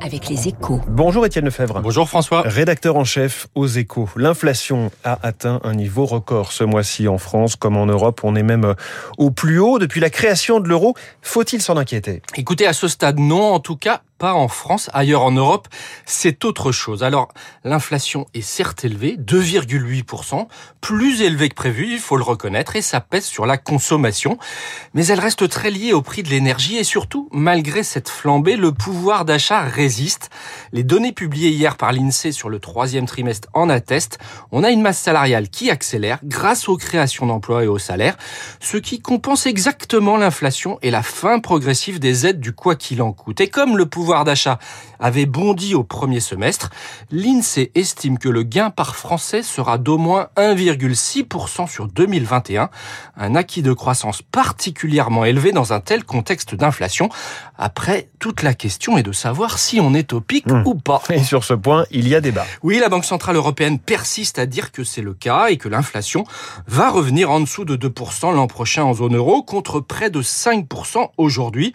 Avec les échos. Bonjour Étienne Lefebvre. Bonjour François. Rédacteur en chef aux échos. L'inflation a atteint un niveau record ce mois-ci en France comme en Europe. On est même au plus haut depuis la création de l'euro. Faut-il s'en inquiéter? Écoutez, à ce stade, non. En tout cas, pas en France, ailleurs en Europe, c'est autre chose. Alors, l'inflation est certes élevée, 2,8%, plus élevée que prévu, il faut le reconnaître, et ça pèse sur la consommation. Mais elle reste très liée au prix de l'énergie et surtout, malgré cette flambée, le pouvoir d'achat résiste. Les données publiées hier par l'INSEE sur le troisième trimestre en attestent. On a une masse salariale qui accélère grâce aux créations d'emplois et aux salaires, ce qui compense exactement l'inflation et la fin progressive des aides du quoi qu'il en coûte. Et comme le pouvoir d'achat avait bondi au premier semestre, l'INSEE estime que le gain par Français sera d'au moins 1,6% sur 2021, un acquis de croissance particulièrement élevé dans un tel contexte d'inflation. Après, toute la question est de savoir si on est au pic Mmh. ou pas. Et sur ce point, il y a débat. Oui, la Banque Centrale Européenne persiste à dire que c'est le cas et que l'inflation va revenir en dessous de 2% l'an prochain en zone euro contre près de 5% aujourd'hui.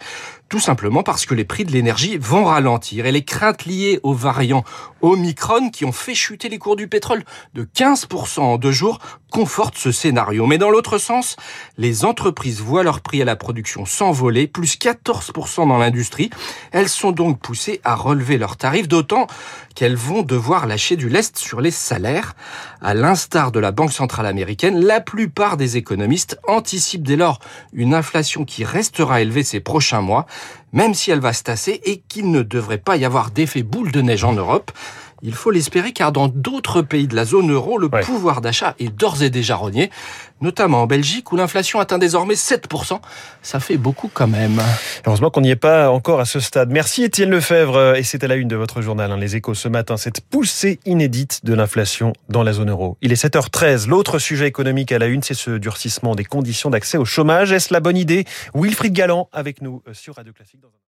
Tout simplement parce que les prix de l'énergie vont ralentir et les craintes liées aux variants Omicron qui ont fait chuter les cours du pétrole de 15% en deux jours confortent ce scénario. Mais dans l'autre sens, les entreprises voient leur prix à la production s'envoler, plus 14% dans l'industrie. Elles sont donc poussées à relever leurs tarifs, d'autant qu'elles vont devoir lâcher du lest sur les salaires. À l'instar de la Banque centrale américaine, la plupart des économistes anticipent dès lors une inflation qui restera élevée ces prochains mois, même si elle va se tasser et qu'il ne devrait pas y avoir d'effet boule de neige en Europe. Il faut l'espérer car dans d'autres pays de la zone euro, le Ouais. pouvoir d'achat est d'ores et déjà rogné, notamment en Belgique où l'inflation atteint désormais 7%. Ça fait beaucoup quand même. Heureusement qu'on n'y est pas encore à ce stade. Merci Étienne Lefebvre. Et c'est à la une de votre journal, hein, Les Échos, ce matin, cette poussée inédite de l'inflation dans la zone euro. Il est 7h13. L'autre sujet économique à la une, c'est ce durcissement des conditions d'accès au chômage. Est-ce la bonne idée? Wilfried Galland avec nous euh, sur Radio Classique. dans un-